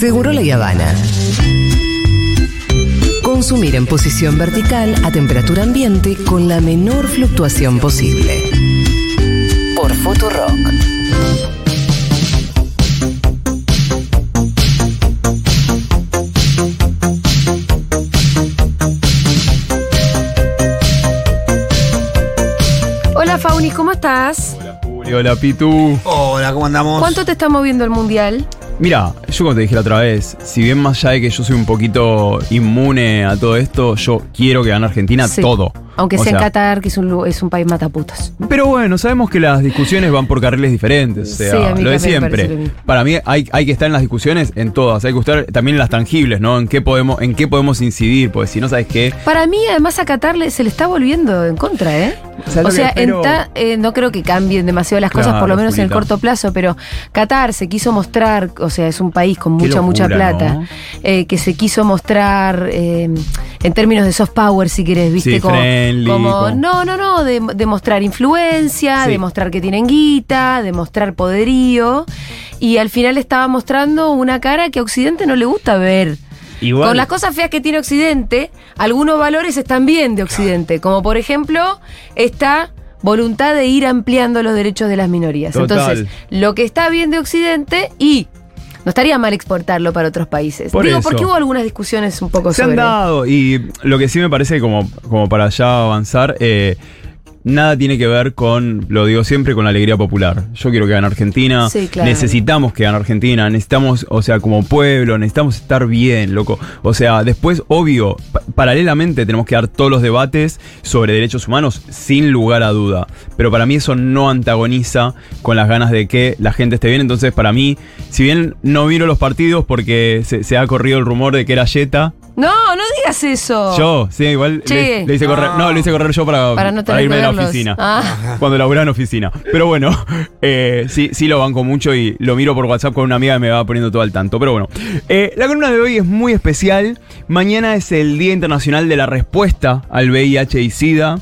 Seguro la Habana. Consumir en posición vertical a temperatura ambiente con la menor fluctuación posible. Por Futurock. Hola Fauni, ¿cómo estás? Hola Juli, hola Pitu. Hola, ¿cómo andamos? ¿Cuánto te está moviendo el mundial? Mira, yo como te dije la otra vez, si bien más allá de que yo soy un poquito inmune a todo esto, yo quiero que gane Argentina Sí. todo. Aunque O sea en Qatar, que es un, es un país mataputas. Pero bueno, sabemos que las discusiones van por carriles diferentes. O sea, Sí, a mí lo de me siempre. Para mí hay, hay que estar en las discusiones en todas. Hay que estar también en las tangibles, ¿no? En qué podemos, en qué podemos incidir. Porque si no sabes qué. Para mí, además, a Qatar se le está volviendo en contra, ¿eh? ¿Sabes O sea, en ta- eh, no creo que cambien demasiado las cosas, por lo menos en el corto plazo, pero Qatar se quiso mostrar, o sea, es un país con mucha, mucha plata, ¿no? eh, que se quiso mostrar eh, en términos de soft power, si querés, ¿viste? Sí, como, friendly, como- como- no, no, no, de, de mostrar influencia, Sí. de mostrar que tienen guita, de mostrar poderío, y al final estaba mostrando una cara que a Occidente no le gusta ver. Igual. Con las cosas feas que tiene Occidente, algunos valores están bien de Occidente, como por ejemplo esta voluntad de ir ampliando los derechos de las minorías. Total. Entonces, lo que está bien de Occidente y no estaría mal exportarlo para otros países. Por Digo, eso. porque hubo algunas discusiones un poco Se sobre... han dado, y lo que sí me parece como, como para ya avanzar, eh, nada tiene que ver con, lo digo siempre, con la alegría popular. Yo quiero que gane Argentina, Sí, claro. necesitamos que gane Argentina, necesitamos, o sea, como pueblo, necesitamos estar bien, loco. O sea, después, obvio, pa- paralelamente tenemos que dar todos los debates sobre derechos humanos, sin lugar a duda. Pero para mí eso no antagoniza con las ganas de que la gente esté bien. Entonces, para mí, si bien no miro los partidos porque se, se ha corrido el rumor de que era Jetta, No, no digas eso. yo, sí, igual le, le hice No. correr. No, le hice correr yo para, Para no irme que de la oficina. Ah. Cuando laburaba en oficina. Pero bueno, eh, sí, sí lo banco mucho y lo miro por WhatsApp con una amiga que me va poniendo todo al tanto. Pero bueno, eh, la columna de hoy es muy especial. Mañana es el Día Internacional de la Respuesta al VIH y SIDA.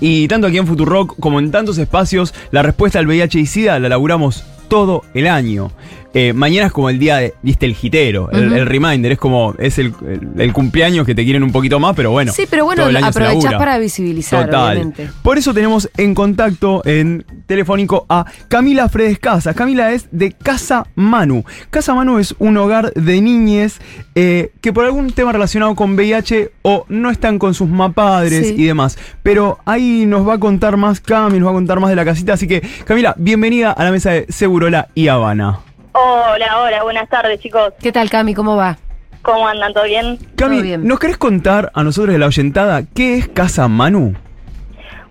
Y tanto aquí en Futurock como en tantos espacios, la respuesta al VIH y SIDA la laburamos todo el año. Eh, mañana es como el día de, viste, el gitero, el, reminder, es como, es el, el- el cumpleaños que te quieren un poquito más, pero bueno. sí, pero bueno, aprovechás para visibilizar, Total. obviamente. Por eso tenemos en contacto en telefónico a Camila Fredes Casas. Camila es de Casa Manu. Casa Manu es un hogar de niñes eh, que por algún tema relacionado con VIH o no están con sus mapadres Sí. y demás. Pero ahí nos va a contar más Cami, nos va a contar más de la casita. Así que, Camila, bienvenida a la mesa de Segurola y Habana. Hola, hola, buenas tardes chicos. ¿Qué tal, Cami? ¿Cómo va? ¿Cómo andan? ¿Todo bien? Cami, Todo bien. ¿nos querés contar a nosotros de la oyentada qué es Casa Manu?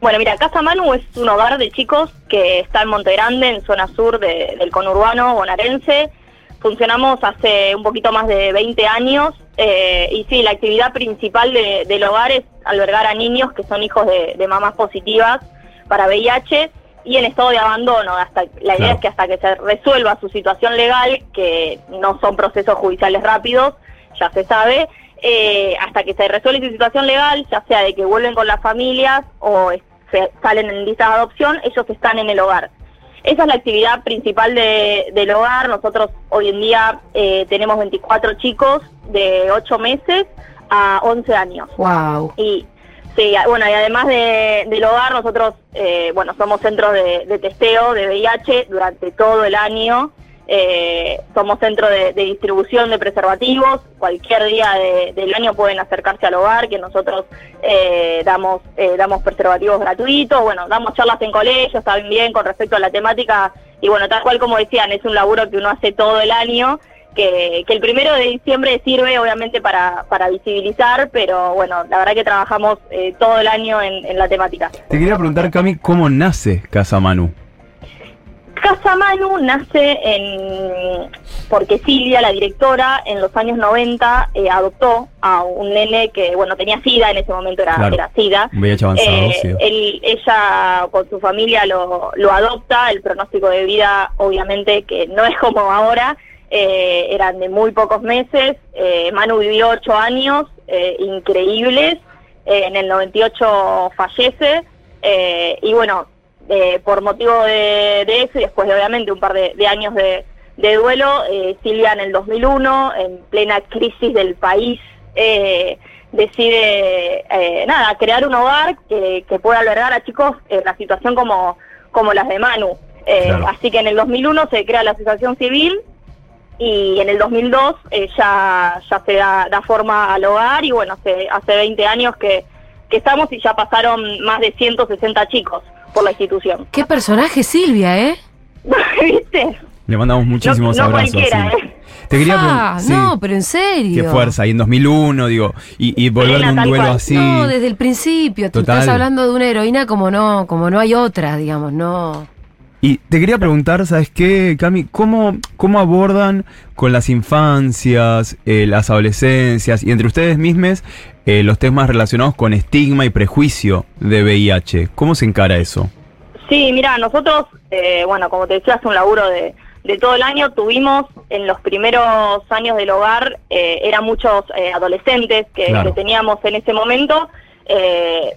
Bueno, mira, Casa Manu es un hogar de chicos que está en Monte Grande, en zona sur de- del conurbano bonaerense. Funcionamos hace un poquito más de 20 años eh, y sí, la actividad principal de- del hogar es albergar a niños que son hijos de, de mamás positivas para VIH y en estado de abandono. Hasta La idea Claro. es que hasta que se resuelva su situación legal, que no son procesos judiciales rápidos, ya se sabe, eh, hasta que se resuelve su situación legal, ya sea de que vuelven con las familias o se salen en listas de adopción, ellos están en el hogar. Esa es la actividad principal de- del hogar. Nosotros hoy en día eh, tenemos 24 chicos de 8 meses a 11 años. Wow. Y sí, bueno, y además de, del hogar, nosotros, eh, bueno, somos centros de, testeo de VIH durante todo el año. Eh, somos centro de, de distribución de preservativos. Cualquier día de- del año pueden acercarse al hogar, que nosotros eh, damos eh, damos preservativos gratuitos. Bueno, damos charlas en colegios también con respecto a la temática. Y bueno, tal cual como decían, es un laburo que uno hace todo el año que, que el primero de diciembre sirve obviamente para, para visibilizar, pero bueno, la verdad que trabajamos eh, todo el año en, en la temática. Te quería preguntar, Cami, ¿cómo nace Casa Manu? Casa Manu nace en porque Silvia, la directora, en los años 90 eh, adoptó a un nene que, bueno, tenía SIDA, en ese momento era, Claro. era SIDA. Avanzado, Eh, él- ella con su familia lo, lo adopta, el pronóstico de vida obviamente que no es como ahora, eh, eran de muy pocos meses, eh, Manu vivió ocho años eh, increíbles, eh, en el 98 fallece, y bueno, por motivo de, de eso y después de obviamente un par de, de años de, de duelo, Silvia en el 2001, en plena crisis del país, eh, decide, eh, nada, crear un hogar que, que pueda albergar a chicos en la situación como, como las de Manu. Claro. Así que en el 2001 se crea la asociación civil y en el 2002 eh, ya, ya se da, da forma al hogar y bueno, hace, hace 20 años que, que estamos y ya pasaron más de 160 chicos por la institución. Qué personaje Silvia, ¿eh? ¿Viste? Le mandamos muchísimos no abrazos. cualquiera, sí. ¿eh? Te quería Ah, sí. no, pero en serio. Qué fuerza. Y en 2001, digo, y, y volver de un duelo cual. así. No, desde el principio. Tú Total. estás hablando de una heroína como no, como no hay otra, digamos, no. Y te quería preguntar, ¿sabes qué, Cami? ¿Cómo, cómo abordan con las infancias, eh, las adolescencias y entre ustedes mismos eh, los temas relacionados con estigma y prejuicio de VIH? ¿Cómo se encara eso? Sí, mira, nosotros, eh, bueno, como te decía, hace un laburo de, de todo el año, tuvimos en los primeros años del hogar, eh, eran muchos eh, adolescentes que, Claro. que teníamos en ese momento, eh,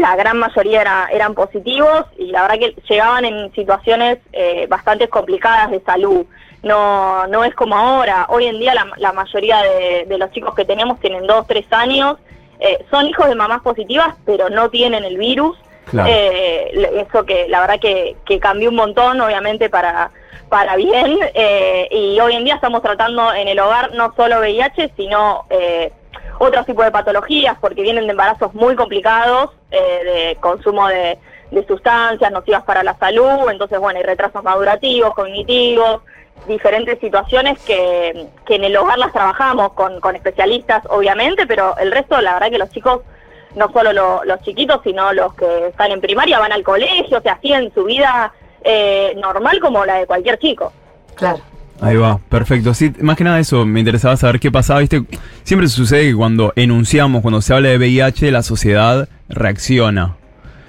la gran mayoría era- eran positivos y la verdad que llegaban en situaciones eh, bastante complicadas de salud. No, no es como ahora, hoy en día la, la mayoría de, de los chicos que tenemos tienen dos, tres años, eh, son hijos de mamás positivas, pero no tienen el virus. Claro. Eh, eso que la verdad que, que cambió un montón, obviamente para, para bien, eh, y hoy en día estamos tratando en el hogar no solo VIH, sino eh, otros tipos de patologías, porque vienen de embarazos muy complicados, eh, de consumo de, sustancias nocivas para la salud, entonces bueno, hay retrasos madurativos, cognitivos, diferentes situaciones que, que en el hogar las trabajamos con, con especialistas, obviamente, pero el resto, la verdad que los chicos no solo lo- los chiquitos, sino los que están en primaria, van al colegio, sea, siguen su vida eh, normal como la de cualquier chico. Claro. Ahí va, perfecto. Sí, más que nada eso, me interesaba saber qué pasaba, ¿viste? Siempre sucede que cuando enunciamos, cuando se habla de VIH, la sociedad reacciona.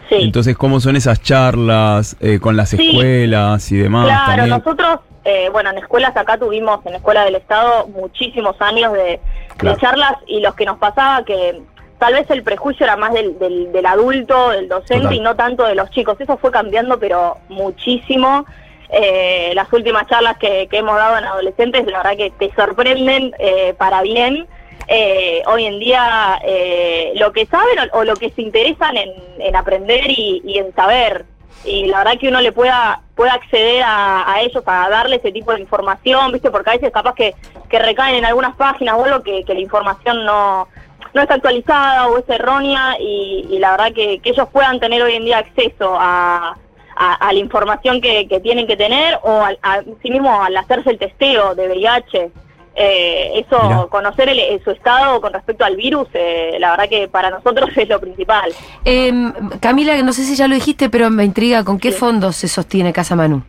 Sí. Entonces, ¿cómo son esas charlas eh, con las Sí. escuelas y demás? Claro, también? nosotros, eh, bueno, en escuelas acá tuvimos, en la Escuela del Estado, muchísimos años de, de charlas y los que nos pasaba que tal vez el prejuicio era más del, del, del adulto, del docente Total. y no tanto de los chicos. Eso fue cambiando, pero muchísimo. Eh, las últimas charlas que, que hemos dado en adolescentes, la verdad que te sorprenden eh, para bien. Eh, hoy en día eh, lo que saben o, o lo que se interesan en, en aprender y, en saber y la verdad que uno le pueda pueda acceder a, a ellos a darle ese tipo de información viste porque a veces capaz que, que recaen en algunas páginas o algo que, que la información no no está actualizada o es errónea y, y la verdad que, que ellos puedan tener hoy en día acceso a, a, a la información que, que tienen que tener o al, a sí mismo al hacerse el testeo de VIH eh, eso, Mirá. conocer el- el- su estado con respecto al virus, eh, la verdad que para nosotros es lo principal. Em, Camila, no sé si ya lo dijiste, pero me intriga, ¿con qué Sí. fondos se sostiene Casa Manu?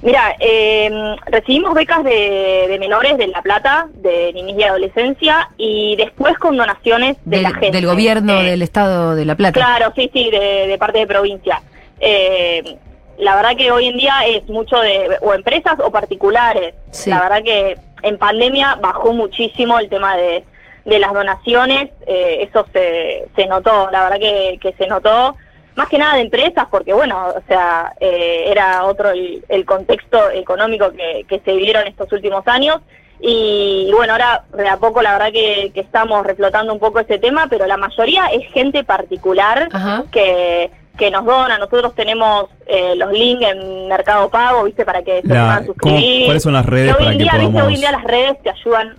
Mira, eh, recibimos becas de, de menores de La Plata, de niñez y adolescencia, y después con donaciones de Del, la gente. del gobierno Eh, del Estado de La Plata. Claro, sí, sí, de, de parte de provincia. Eh, la verdad que hoy en día es mucho de o empresas o particulares. Sí. La verdad que en pandemia bajó muchísimo el tema de, de las donaciones, eh, eso se, se notó, la verdad que, que se notó, más que nada de empresas, porque bueno, o sea, eh, era otro el, el contexto económico que, que se vivieron estos últimos años. Y, bueno, ahora de a poco la verdad que, que estamos reflotando un poco ese tema, pero la mayoría es gente particular Ajá. que, que nos dona. Nosotros tenemos eh, los links en Mercado Pago, ¿viste? Para que se puedan ¿cómo- suscribir. cuáles son las redes hoy para en que día, ¿viste? podamos- Hoy en día las redes te ayudan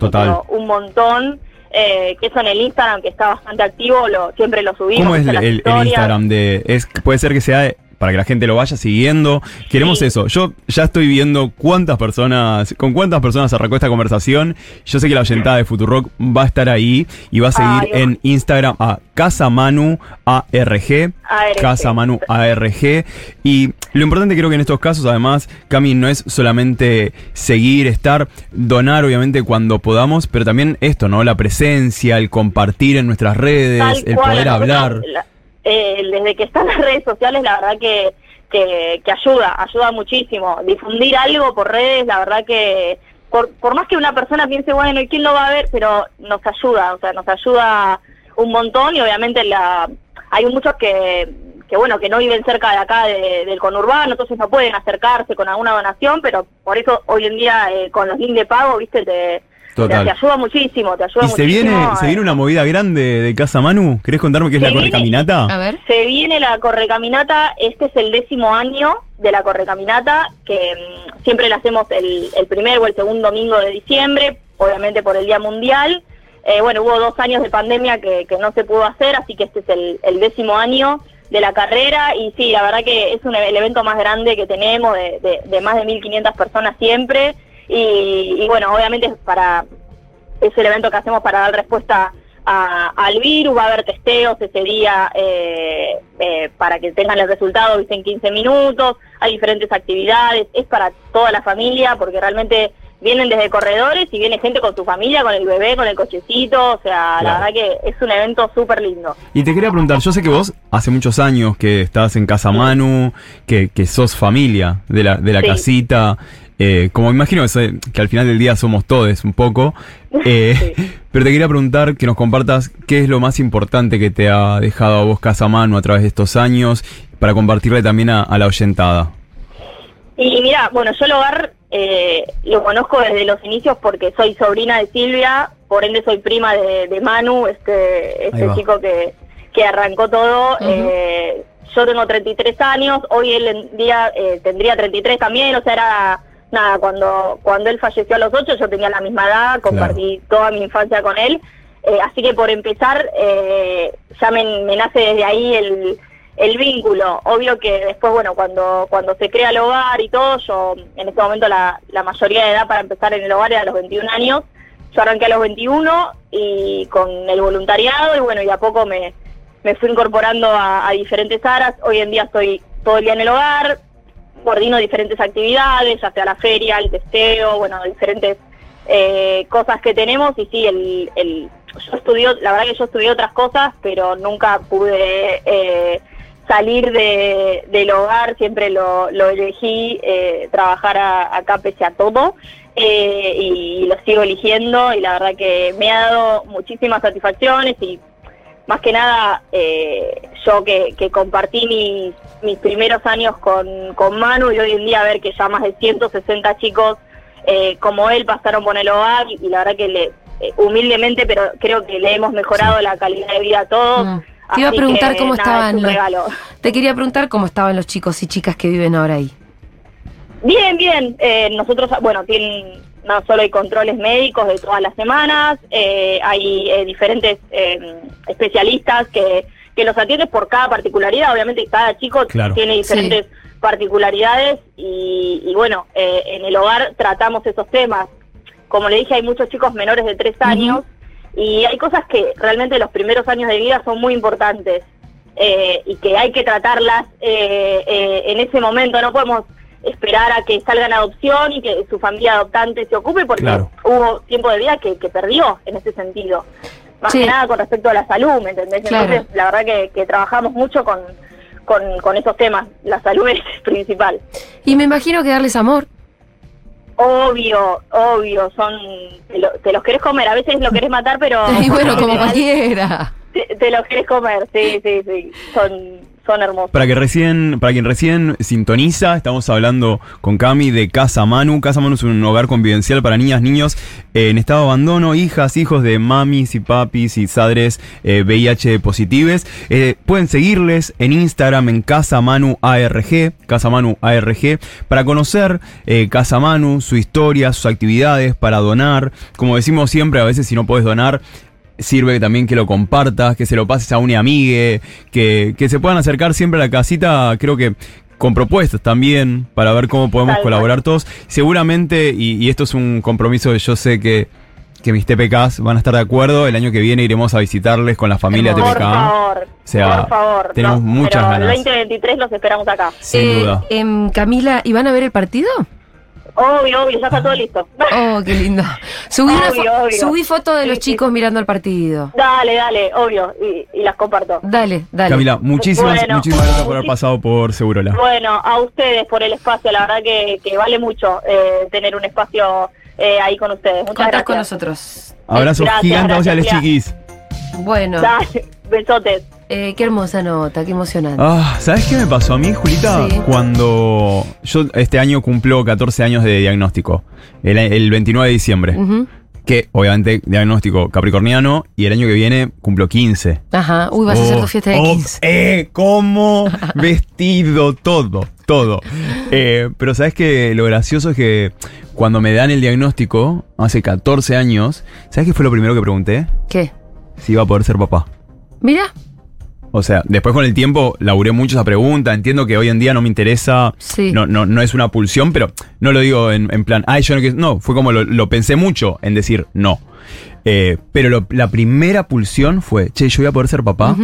un montón. Eh, que eso en el Instagram, que está bastante activo, lo, siempre lo subimos. ¿Cómo es el, el-. Instagram de.? Es, puede ser que sea para que la gente lo vaya siguiendo. Queremos Sí. eso. Yo ya estoy viendo cuántas personas, con cuántas personas arrancó esta conversación. Yo sé que la oyentada de Futurock va a estar ahí y va a seguir Ay, en Instagram a Casamanu ARG. ARG. Casamanu ARG. Y lo importante creo que en estos casos, además, Cami, no es solamente seguir, estar, donar, obviamente, cuando podamos, pero también esto, ¿no? La presencia, el compartir en nuestras redes, Tal el cual, poder hablar. la- eh, desde que están las redes sociales, la verdad que, que, que ayuda, ayuda muchísimo. Difundir algo por redes, la verdad que, por, por más que una persona piense, bueno, ¿y quién lo va a ver? Pero nos ayuda, o sea, nos ayuda un montón y obviamente la hay muchos que, que bueno, que no viven cerca de acá de- del conurbano, entonces no pueden acercarse con alguna donación, pero por eso hoy en día eh, con los links de pago, viste, te, te, ayuda muchísimo, te ayuda ¿Y se muchísimo. viene, se viene una movida grande de Casa Manu? ¿Querés contarme qué es Se la viene- correcaminata? A ver. Se viene la correcaminata, este es el décimo año de la correcaminata, que mm, siempre la hacemos el, el primer o el segundo domingo de diciembre, obviamente por el Día Mundial. Eh, bueno, hubo dos años de pandemia que, que no se pudo hacer, así que este es el, el décimo año de la carrera y sí, la verdad que es un, el evento más grande que tenemos, de, de- de más de 1.500 personas siempre. Y, y bueno, obviamente es para es el evento que hacemos para dar respuesta a- al virus, va a haber testeos ese día eh, eh, para que tengan el resultado ¿viste? en 15 minutos, hay diferentes actividades, es para toda la familia porque realmente vienen desde corredores y viene gente con su familia, con el bebé, con el cochecito, o sea, la verdad que es un evento súper lindo. Y te quería preguntar, yo sé que vos hace muchos años que estás en Casa Manu, que, que sos familia de la, de la Sí. casita, eh, como imagino que, soy- que al final del día somos todos un poco, eh, Sí. pero te quería preguntar que nos compartas qué es lo más importante que te ha dejado a vos Casa Manu a través de estos años, para compartirle también a, a la oyentada. Y mira, bueno, yo el hogar eh, lo conozco desde los inicios porque soy sobrina de Silvia, por ende soy prima de, de Manu, este, este chico que, que arrancó todo. Ujú. Eh, yo tengo 33 años, hoy él en día eh, tendría 33 también, o sea, era nada, cuando, cuando él falleció a los 8 yo tenía la misma edad, compartí toda mi infancia con él. Eh, así que por empezar, eh, ya me, me nace desde ahí el, el vínculo. Obvio que después, bueno, cuando, cuando se crea el hogar y todo, yo en este momento la, la mayoría de edad para empezar en el hogar era a los 21 años. Yo arranqué a los 21 y con el voluntariado y bueno, y a poco me, me fui incorporando a, a diferentes áreas. Hoy en día estoy todo el día en el hogar, coordino diferentes actividades, ya sea la feria, el testeo, bueno, diferentes eh, cosas que tenemos. Y sí, el, el, yo estudié, la verdad que yo estudié otras cosas, pero nunca pude eh, salir de, del hogar, siempre lo, elegí eh, trabajar a- acá pese a todo eh, y lo sigo eligiendo. Y la verdad que me ha dado muchísimas satisfacciones y más que nada eh, yo que, que compartí mis, mis primeros años con, con Manu y hoy en día ver que ya más de 160 chicos eh, como él pasaron por el hogar y, la verdad que le, eh, humildemente pero creo que le hemos mejorado la calidad de vida a todos. Te iba a preguntar que, cómo nada, estaban los- regalo. Te quería preguntar cómo estaban los chicos y chicas que viven ahora ahí. Bien, bien. Eh, nosotros, bueno, tienen, no solo hay controles médicos de todas las semanas, eh, hay eh, diferentes eh, especialistas que, que los atienden por cada particularidad. Obviamente cada chico Claro. tiene diferentes particularidades y, y bueno, eh, en el hogar tratamos esos temas. Como le dije, hay muchos chicos menores de tres años y hay cosas que realmente los primeros años de vida son muy importantes eh, y que hay que tratarlas eh, eh, en ese momento. No podemos esperar a que salgan a adopción y que su familia adoptante se ocupe porque Claro. hubo tiempo de vida que, que perdió en ese sentido. Más Sí. que nada con respecto a la salud, ¿me entendés? Claro. Entonces, la verdad que, que trabajamos mucho con, con, con esos temas. La salud es principal. Y me imagino que darles amor. Obvio, obvio, son te, lo- te los querés comer, a veces lo querés matar, pero y bueno, como en cualquiera. te, te los querés comer, sí, sí, sí, son, son hermosos. Para que recién, para quien recién sintoniza, estamos hablando con Cami de Casa Manu. Casa Manu es un hogar convivencial para niñas, niños eh, en estado de abandono, hijas, hijos de mamis y papis y sadres eh, VIH positives. Eh, pueden seguirles en Instagram en Casa Manu ARG, Casa Manu ARG, para conocer eh, Casa Manu, su historia, sus actividades, para donar. Como decimos siempre, a veces si no puedes donar, sirve también que lo compartas, que se lo pases a una amigue, que, que se puedan acercar siempre a la casita, creo que con propuestas también, para ver cómo podemos Tal cual. colaborar todos. Seguramente, y, y esto es un compromiso que yo sé que, que mis TPKs van a estar de acuerdo, el año que viene iremos a visitarles con la familia. Por TPK. favor, sea, por favor. tenemos muchas pero ganas. El 2023 los esperamos acá. Sin Eh, duda. em, Camila, ¿y van a ver el partido? Obvio, obvio, ya está todo listo. Oh, qué lindo. Subí, una fo- Obvio, subí foto de Sí, los sí. chicos mirando el partido. Dale, dale, obvio, y, y las comparto. Dale, dale. Camila, muchísimas, Bueno, muchísimas gracias por haber pasado por Segurola. Bueno, a ustedes por el espacio, la verdad que, que vale mucho eh, tener un espacio eh, ahí con ustedes. Muchas Contás gracias. con nosotros. Abrazos Gracias, gigantes a los gracias, chiquis. Bueno, Dale, besotes. Eh, qué hermosa nota, qué emocionante. Ah, ¿sabes qué me pasó a mí, Julita? Sí. Cuando yo este año cumplo 14 años de diagnóstico, el, el 29 de diciembre, que obviamente diagnóstico capricorniano y el año que viene cumplo 15. Ajá. Uy, vas a hacer tu fiesta de oh, 15. Eh, como vestido, todo, todo. Eh, pero sabes que lo gracioso es que cuando me dan el diagnóstico, hace 14 años, ¿sabes qué fue lo primero que pregunté? ¿Qué? Si iba a poder ser papá. Mira. O sea, después con el tiempo laburé mucho esa pregunta. Entiendo que hoy en día no me interesa. Sí. No, no, no es una pulsión, pero no lo digo en, en plan, ay, yo no quiero. No, fue como lo, lo pensé mucho en decir no. Eh, pero lo- la primera pulsión fue, che, yo voy a poder ser papá.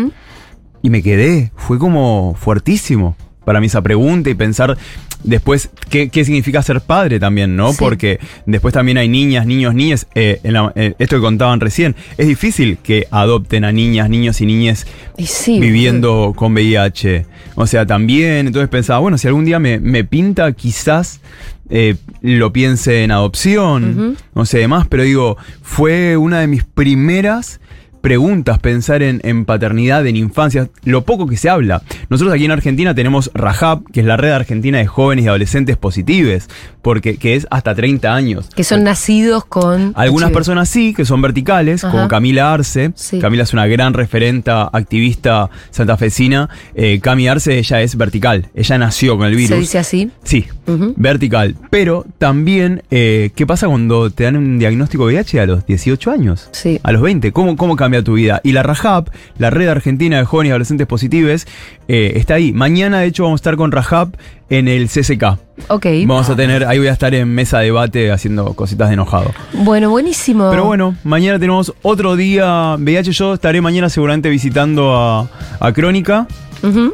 Y me quedé. Fue como fuertísimo para mí esa pregunta y pensar después qué, qué significa ser padre también, ¿no? Sí. Porque después también hay niñas, niños, niñas. eh, en la- eh, esto que contaban recién, es difícil que adopten a niñas, niños y niñas Y sí. viviendo con VIH. O sea, también, entonces pensaba, bueno, si algún día me, me pinta, quizás eh, lo piense en adopción, no sé, demás, pero digo, fue una de mis primeras preguntas pensar en, en paternidad, en infancia, lo poco que se habla. Nosotros aquí en Argentina tenemos Rajab, que es la red argentina de jóvenes y adolescentes positives, porque que es hasta 30 años. Que son nacidos con. Algunas HIV. personas sí, que son verticales, Ajá. como Camila Arce. Sí. Camila es una gran referenta, activista santafesina. Eh, Cami Arce, ella es vertical. Ella nació con el virus. Se dice así. Sí, vertical. Pero también, eh, ¿qué pasa cuando te dan un diagnóstico de VIH a los 18 años? Sí. A los 20. ¿Cómo, cómo cambia tu vida? Y la Rajab, la red argentina de jóvenes y adolescentes positivos, eh, está ahí. Mañana, de hecho, vamos a estar con Rajab en el CCK. Ok. Vamos a tener, ahí voy a estar en mesa de debate haciendo cositas de enojado. Bueno, buenísimo. Pero bueno, mañana tenemos otro día VIH. Yo estaré mañana seguramente visitando a, a Crónica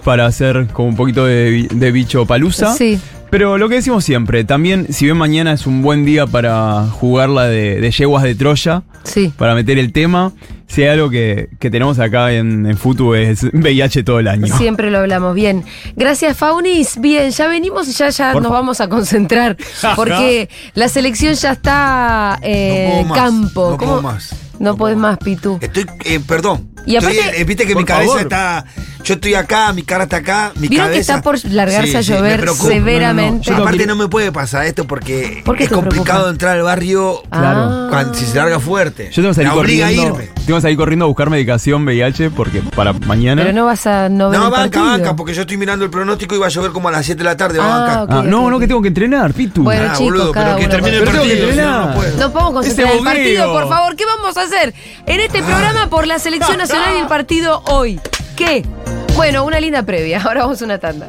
para hacer como un poquito de, de bicho palusa. Sí. Pero lo que decimos siempre, también si bien mañana es un buen día para jugar la de, de yeguas de Troya, Sí. para meter el tema, si hay algo que, que tenemos acá en, en Futu es VIH todo el año. Siempre lo hablamos bien. Gracias, Faunis. Bien, ya venimos y ya, ya Por nos fa- vamos a concentrar. Porque la selección ya está eh, No puedo más, campo. no ¿Cómo? puedo más. No podés más, Pitu. Estoy, eh, perdón. Y aparte- Estoy, eh, viste que mi cabeza favor. está. Yo estoy acá, mi cara está acá, mi ¿Vieron que cabeza. está por largarse a llover severamente? No, no, no. Aparte no me puede pasar esto porque ¿Por es complicado preocupa? entrar al barrio Claro. Ah. cuando, si se larga fuerte. Yo tengo que salir corriendo. a irme. Tengo que salir corriendo a buscar medicación VIH porque para mañana. Pero no vas a no ver No, banca, banca, porque yo estoy mirando el pronóstico y va a llover como a las 7 de la tarde, va a Ah, bancar. ok. Ah, no, no, que tengo que entrenar, Pitu. Bueno, Ah, chicos, boludo, cada pero que termine el que partido, no, podemos Ese concentrar el partido, por favor. ¿Qué vamos a hacer en este programa por la selección nacional y el partido hoy? ¿Qué? Bueno, una linda previa. Ahora vamos a una tanda.